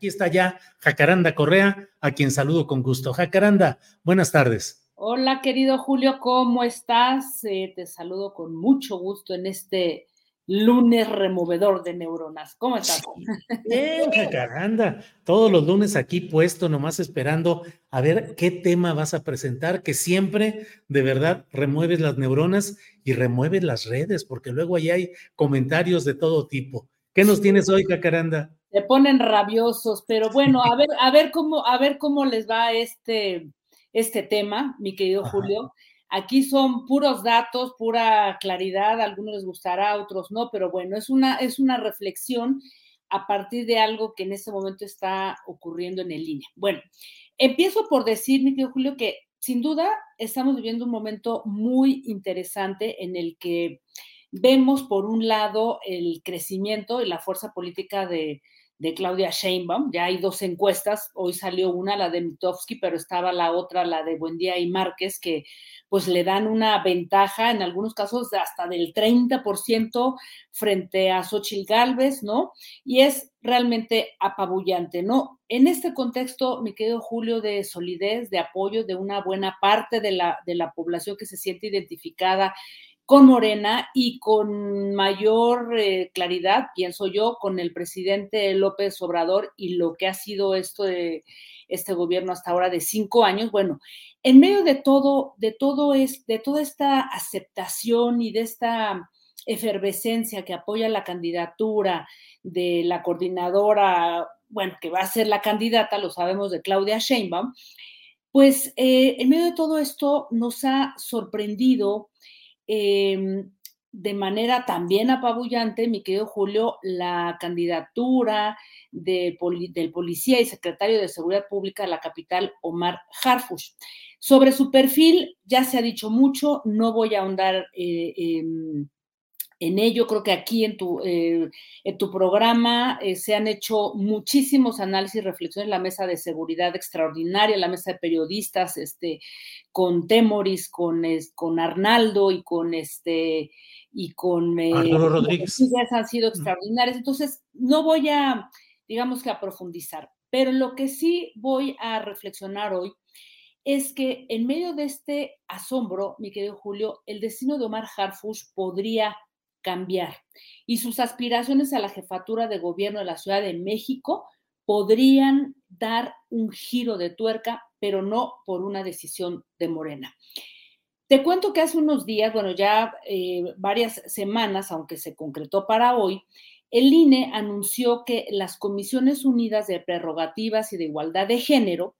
Aquí está ya Jacaranda Correa, a quien saludo con gusto. Jacaranda, buenas tardes. Hola, querido Julio, ¿cómo estás? Eh, te saludo con mucho gusto en este lunes removedor de neuronas. ¿Cómo estás? Bien, Jacaranda, todos los lunes aquí puesto, nomás esperando a ver qué tema vas a presentar, que siempre de verdad remueves las neuronas y remueves las redes, porque luego ahí hay comentarios de todo tipo. ¿Qué nos tienes hoy, Jacaranda? Se ponen rabiosos, pero bueno, a ver, a ver cómo, a ver cómo les va este, este tema, mi querido Ajá. Julio. Aquí son puros datos, pura claridad, a algunos les gustará, a otros no, pero bueno, es una, es una reflexión a partir de algo que en este momento está ocurriendo en el línea. Bueno, empiezo por decir, mi querido Julio, que sin duda estamos viviendo un momento muy interesante en el que vemos, por un lado, el crecimiento y la fuerza política de, de Claudia Sheinbaum. Ya hay dos encuestas, hoy salió una, la de Mitofsky, pero estaba la otra, la de Buendía y Márquez, que pues le dan una ventaja, en algunos casos hasta del 30% frente a Xochitl Gálvez, ¿no? Y es realmente apabullante, ¿no? En este contexto, mi querido Julio, de solidez, de apoyo de una buena parte de la, de la población que se siente identificada con Morena y con mayor eh, claridad, pienso yo, con el presidente López Obrador y lo que ha sido esto de este gobierno hasta ahora de cinco años. Bueno, en medio de todo, de todo es, de toda esta aceptación y de esta efervescencia que apoya la candidatura de la coordinadora, bueno, que va a ser la candidata, lo sabemos, de Claudia Sheinbaum, pues eh, en medio de todo esto nos ha sorprendido eh, de manera también apabullante, mi querido Julio, la candidatura del policía y secretario de Seguridad Pública de la capital, Omar Harfush. Sobre su perfil ya se ha dicho mucho, no voy a ahondar eh, en ello. Creo que aquí en tu, eh, en tu programa eh, se han hecho muchísimos análisis y reflexiones en la mesa de seguridad extraordinaria, la mesa de periodistas, este, con Temoris, con, es, con Arnaldo y con este y con eh, Rodríguez. han sido extraordinarias. Entonces, no voy a, digamos que a profundizar, pero lo que sí voy a reflexionar hoy es que en medio de este asombro, mi querido Julio, el destino de Omar Harfush podría cambiar y sus aspiraciones a la jefatura de gobierno de la Ciudad de México podrían dar un giro de tuerca, pero no por una decisión de Morena. Te cuento que hace unos días, bueno, ya eh, varias semanas, aunque se concretó para hoy, el INE anunció que las Comisiones Unidas de Prerrogativas y de Igualdad de Género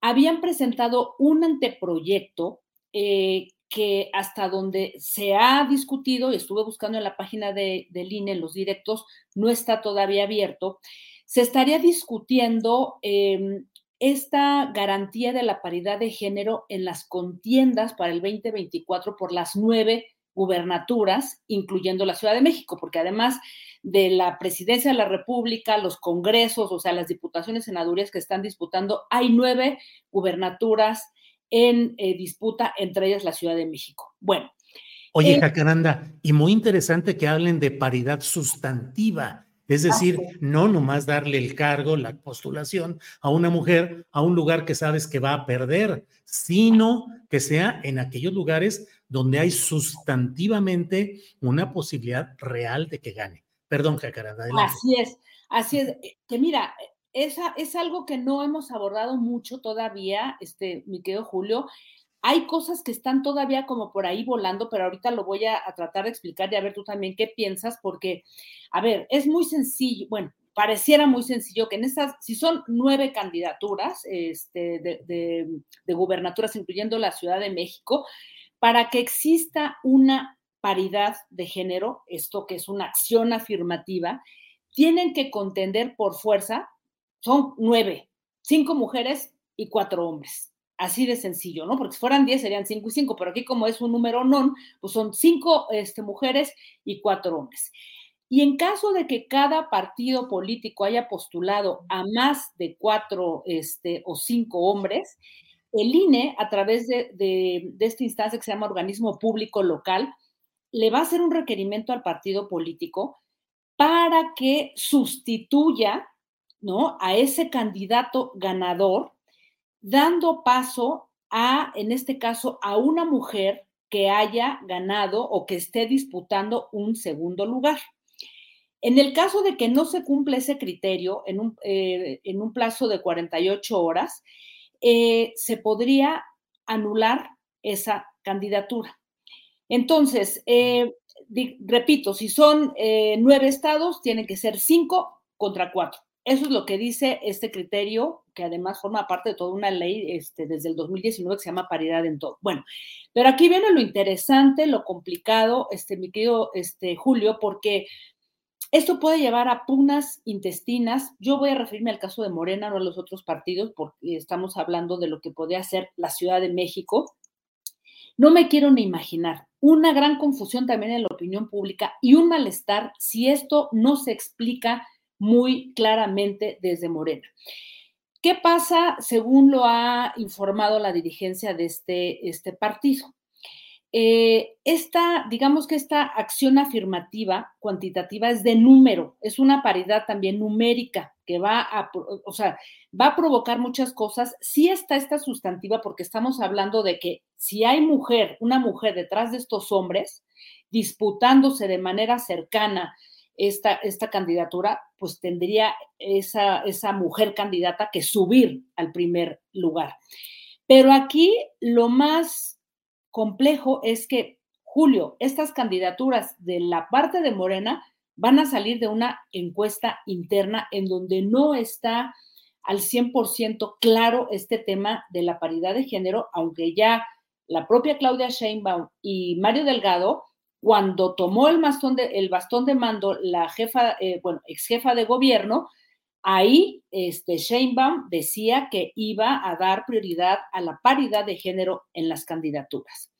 habían presentado un anteproyecto eh, que hasta donde se ha discutido, y estuve buscando en la página de, del INE, en los directos, no está todavía abierto, se estaría discutiendo eh, esta garantía de la paridad de género en las contiendas para el 2024 por las nueve gubernaturas, incluyendo la Ciudad de México, porque además de la presidencia de la República, los congresos, o sea, las diputaciones senadurías que están disputando, hay nueve gubernaturas en eh, disputa, entre ellas la Ciudad de México. Bueno. Oye, eh, Jacaranda, y muy interesante que hablen de paridad sustantiva es decir, no nomás darle el cargo, la postulación a una mujer a un lugar que sabes que va a perder, sino que sea en aquellos lugares donde hay sustantivamente una posibilidad real de que gane. Perdón, Jacaranda. Así es, así es. Eh, que mira, esa es algo que no hemos abordado mucho todavía, este, mi querido Julio, hay cosas que están todavía como por ahí volando, pero ahorita lo voy a, tratar de explicar y a ver tú también qué piensas, porque, a ver, es muy sencillo, bueno, pareciera muy sencillo que en esas, si son nueve candidaturas este, de, de gubernaturas, incluyendo la Ciudad de México, para que exista una paridad de género, esto que es una acción afirmativa, tienen que contender por fuerza, son nueve, cinco mujeres y cuatro hombres. Así de sencillo, ¿no? Porque si fueran 10 serían 5 y 5, pero aquí como es un número non, pues son 5 este, mujeres y 4 hombres. Y en caso de que cada partido político haya postulado a más de 4 este, o 5 hombres, el INE, a través de, de, de esta instancia que se llama organismo público local, le va a hacer un requerimiento al partido político para que sustituya ¿no? a ese candidato ganador dando paso a, en este caso, a una mujer que haya ganado o que esté disputando un segundo lugar. En el caso de que no se cumple ese criterio en un, eh, en un plazo de 48 horas, eh, se podría anular esa candidatura. Entonces, eh, repito, si son nueve estados, tienen que ser cinco contra cuatro. Eso es lo que dice este criterio, que además forma parte de toda una ley este, desde el 2019 que se llama paridad en todo. Bueno, pero aquí viene lo interesante, lo complicado, este, mi querido este, Julio, porque esto puede llevar a pugnas intestinas. Yo voy a referirme al caso de Morena, no a los otros partidos, porque estamos hablando de lo que podría ser la Ciudad de México. No me quiero ni imaginar una gran confusión también en la opinión pública y un malestar si esto no se explica muy claramente desde Morena. ¿Qué pasa según lo ha informado la dirigencia de este, este partido? Eh, esta, digamos que esta acción afirmativa cuantitativa es de número, es una paridad también numérica que va a, o sea, va a provocar muchas cosas. Sí está esta sustantiva porque estamos hablando de que si hay mujer, una mujer detrás de estos hombres, disputándose de manera cercana esta, esta candidatura, pues tendría esa, esa mujer candidata que subir al primer lugar. Pero aquí lo más complejo es que, Julio, estas candidaturas de la parte de Morena van a salir de una encuesta interna en donde no está al 100% claro este tema de la paridad de género, aunque ya la propia Claudia Sheinbaum y Mario Delgado cuando tomó el bastón de, el bastón de mando la jefa, eh, bueno, ex jefa de gobierno, ahí este, Sheinbaum decía que iba a dar prioridad a la paridad de género en las candidaturas.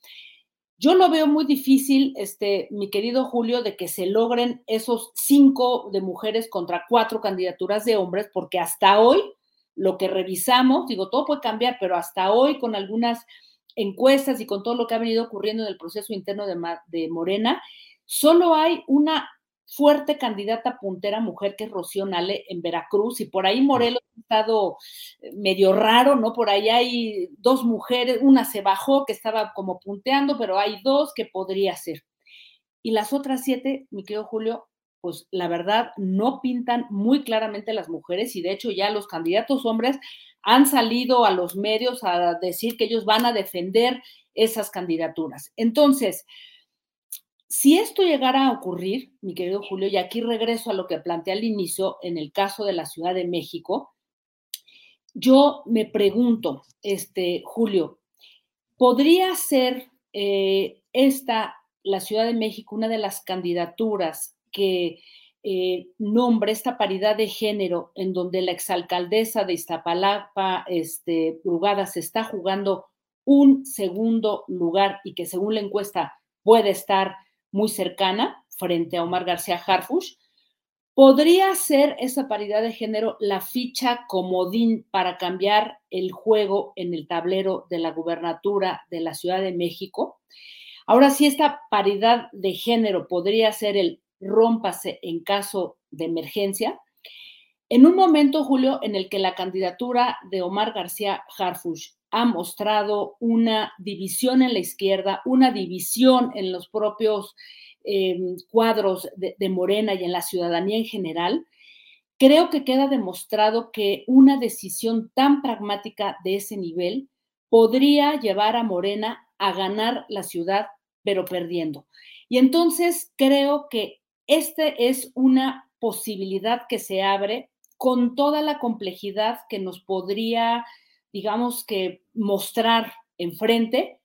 Yo lo veo muy difícil, este, mi querido Julio, de que se logren esos cinco de mujeres contra cuatro candidaturas de hombres, porque hasta hoy lo que revisamos, digo, todo puede cambiar, pero hasta hoy con algunas encuestas y con todo lo que ha venido ocurriendo en el proceso interno de, Morena, solo hay una fuerte candidata puntera mujer que es Rocío Nale en Veracruz y por ahí Morelos ha estado eh, medio raro, ¿no? Por ahí hay dos mujeres, una se bajó que estaba como punteando, pero hay dos que podría ser. Y las otras siete, mi querido Julio, pues la verdad no pintan muy claramente las mujeres y de hecho ya los candidatos hombres han salido a los medios a decir que ellos van a defender esas candidaturas. Entonces, si esto llegara a ocurrir, mi querido Julio, y aquí regreso a lo que planteé al inicio en el caso de la Ciudad de México, yo me pregunto, este, Julio, ¿podría ser eh, esta, la Ciudad de México, una de las candidaturas que eh, nombre esta paridad de género en donde la exalcaldesa de Iztapalapa, este, Brugada, se está jugando un segundo lugar y que según la encuesta puede estar muy cercana frente a Omar García Harfush, podría ser esa paridad de género la ficha comodín para cambiar el juego en el tablero de la gubernatura de la Ciudad de México. Ahora, si esta paridad de género podría ser el rómpase en caso de emergencia, en un momento, Julio, en el que la candidatura de Omar García Harfush ha mostrado una división en la izquierda, una división en los propios em, cuadros de, de Morena y en la ciudadanía en general, creo que queda demostrado que una decisión tan pragmática de ese nivel podría llevar a Morena a ganar la ciudad, pero perdiendo. Y entonces creo que esta es una posibilidad que se abre con toda la complejidad que nos podría digamos que mostrar enfrente,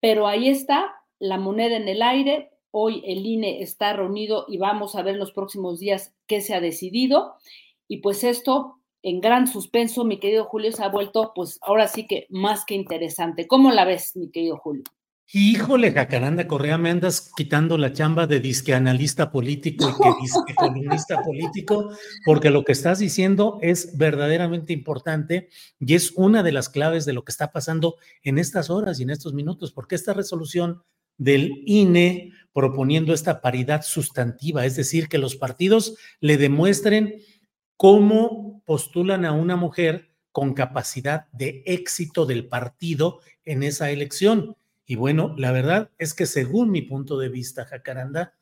pero ahí está la moneda en el aire. Hoy el INE está reunido y vamos a ver en los próximos días qué se ha decidido. Y pues esto en gran suspenso, mi querido Julio, se ha vuelto pues ahora sí que más que interesante. ¿Cómo la ves, mi querido Julio? Híjole, Jacaranda Correa, me andas quitando la chamba de disque analista político y que disque columnista político, porque lo que estás diciendo es verdaderamente importante y es una de las claves de lo que está pasando en estas horas y en estos minutos, porque esta resolución del INE proponiendo esta paridad sustantiva, es decir, que los partidos le demuestren cómo postulan a una mujer con capacidad de éxito del partido en esa elección y bueno, la verdad es que según mi punto de vista, Jacaranda,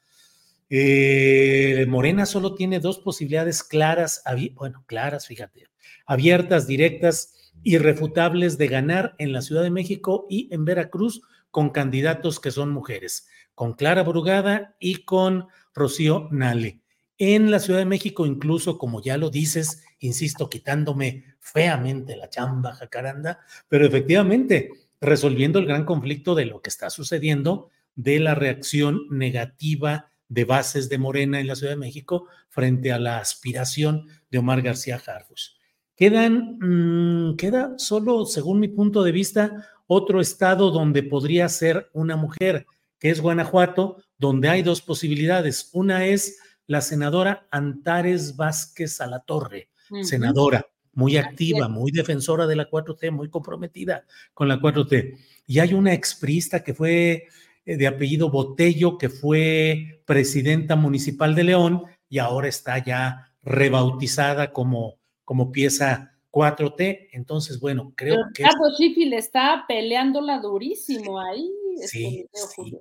eh, Morena solo tiene dos posibilidades claras, bueno, claras, fíjate, abiertas, directas, irrefutables de ganar en la Ciudad de México y en Veracruz con candidatos que son mujeres, con Clara Brugada y con Rocío Nale. En la Ciudad de México, incluso, como ya lo dices, insisto, quitándome feamente la chamba, Jacaranda, pero efectivamente, resolviendo el gran conflicto de lo que está sucediendo, de la reacción negativa de bases de Morena en la Ciudad de México frente a la aspiración de Omar García Harfuch. Quedan, mm, queda solo, según mi punto de vista, otro estado donde podría ser una mujer, que es Guanajuato, donde hay dos posibilidades. Una es la senadora Antares Vázquez Alatorre, senadora muy activa, muy defensora de la 4T, muy comprometida con la 4T. Y hay una exprista que fue eh, de apellido Botello, que fue presidenta municipal de León y ahora está ya rebautizada como, como pieza 4T. Entonces, bueno, creo que. Carlos Schiffel está peleándola durísimo ahí. Sí, sí.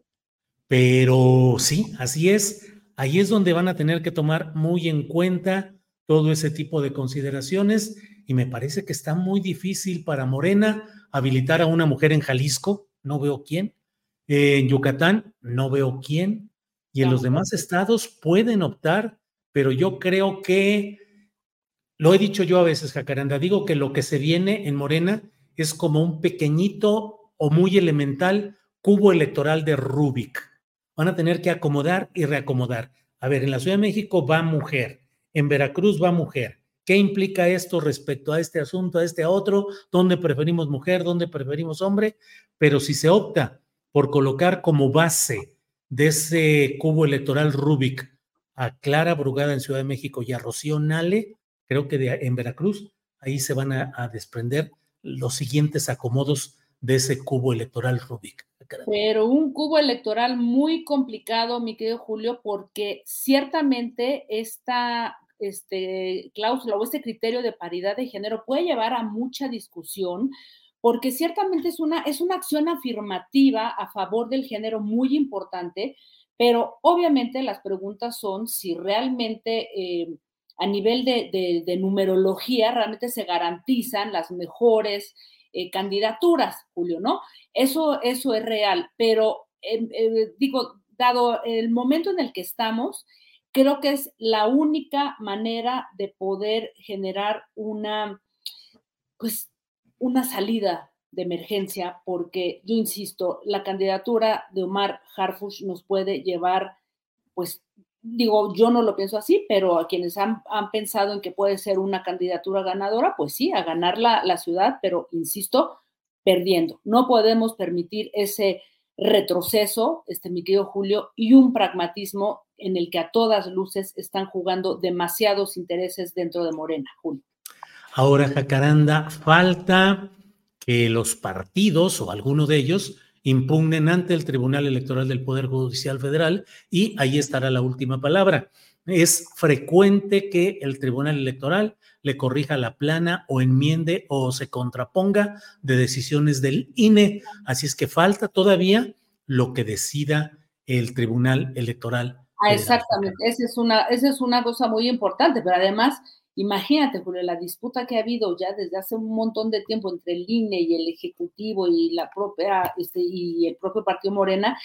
Pero sí, así es. Ahí es donde van a tener que tomar muy en cuenta todo ese tipo de consideraciones y me parece que está muy difícil para Morena habilitar a una mujer en Jalisco, no veo quién, en Yucatán, no veo quién, y en los demás estados pueden optar, pero yo creo que, lo he dicho yo a veces, Jacaranda, digo que lo que se viene en Morena es como un pequeñito o muy elemental cubo electoral de Rubik. Van a tener que acomodar y reacomodar. A ver, en la Ciudad de México va mujer, en Veracruz va mujer. ¿Qué implica esto respecto a este asunto, a este otro? ¿Dónde preferimos mujer? ¿Dónde preferimos hombre? Pero si se opta por colocar como base de ese cubo electoral Rubik a Clara Brugada en Ciudad de México y a Rocío Nale, creo que en Veracruz, ahí se van a, a desprender los siguientes acomodos de ese cubo electoral Rubik. Pero un cubo electoral muy complicado, mi querido Julio, porque ciertamente esta este, cláusula o este criterio de paridad de género puede llevar a mucha discusión, porque ciertamente es una, es una acción afirmativa a favor del género muy importante, Pero obviamente las preguntas son si realmente eh, a nivel de, numerología realmente se garantizan las mejores eh, candidaturas, Julio, ¿no? Eso, eso es real, pero em, eh, digo, dado el momento en el que estamos, creo que es la única manera de poder generar una, pues, una salida de emergencia, porque yo insisto, la candidatura de Omar Harfush nos puede llevar, pues, digo, yo no lo pienso así, pero a quienes han, pensado en que puede ser una candidatura ganadora, pues sí, a ganar la, la ciudad, pero insisto, perdiendo. No podemos permitir ese retroceso, este, mi querido Julio, y un pragmatismo en el que a todas luces están jugando demasiados intereses dentro de Morena, Julio. Ahora, Jacaranda, falta que los partidos o alguno de ellos impugnen ante el Tribunal Electoral del Poder Judicial Federal y ahí estará la última palabra. Es frecuente que el Tribunal Electoral le corrija la plana o enmiende o se contraponga de decisiones del INE. Así es que falta todavía lo que decida el Tribunal Electoral. Ah, exactamente, esa es, una, esa es una cosa muy importante, pero además, imagínate, Julio, la disputa que ha habido ya desde hace un montón de tiempo entre el INE y el Ejecutivo y la propia, este, y el propio Partido Morena,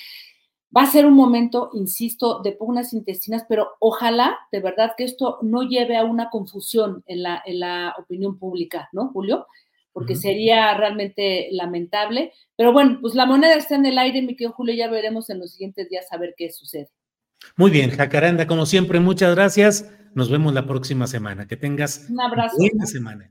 Va a ser un momento, insisto, de pugnas intestinas, pero ojalá de verdad que esto no lleve a una confusión en la, en la opinión pública, ¿no, Julio? Porque sería realmente lamentable. Pero bueno, pues la moneda está en el aire, mi querido Julio, ya veremos en los siguientes días a ver qué sucede. Muy bien, Jacaranda, como siempre, muchas gracias. Nos vemos la próxima semana. Que tengas un abrazo. Buena semana.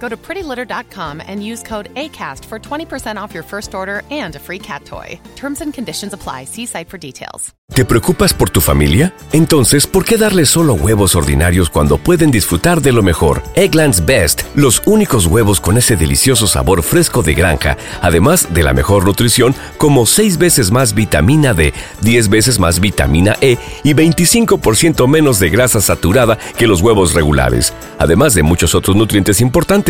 Go to prettylitter.com and use code ACAST for 20% off your first order and a free cat toy. Terms and conditions apply. See site for details. ¿Te preocupas por tu familia? Entonces, ¿por qué darles solo huevos ordinarios cuando pueden disfrutar de lo mejor? Eggland's Best, los únicos huevos con ese delicioso sabor fresco de granja, además de la mejor nutrición, como 6 veces más vitamina D, 10 veces más vitamina E y 25% menos de grasa saturada que los huevos regulares, además de muchos otros nutrientes importantes.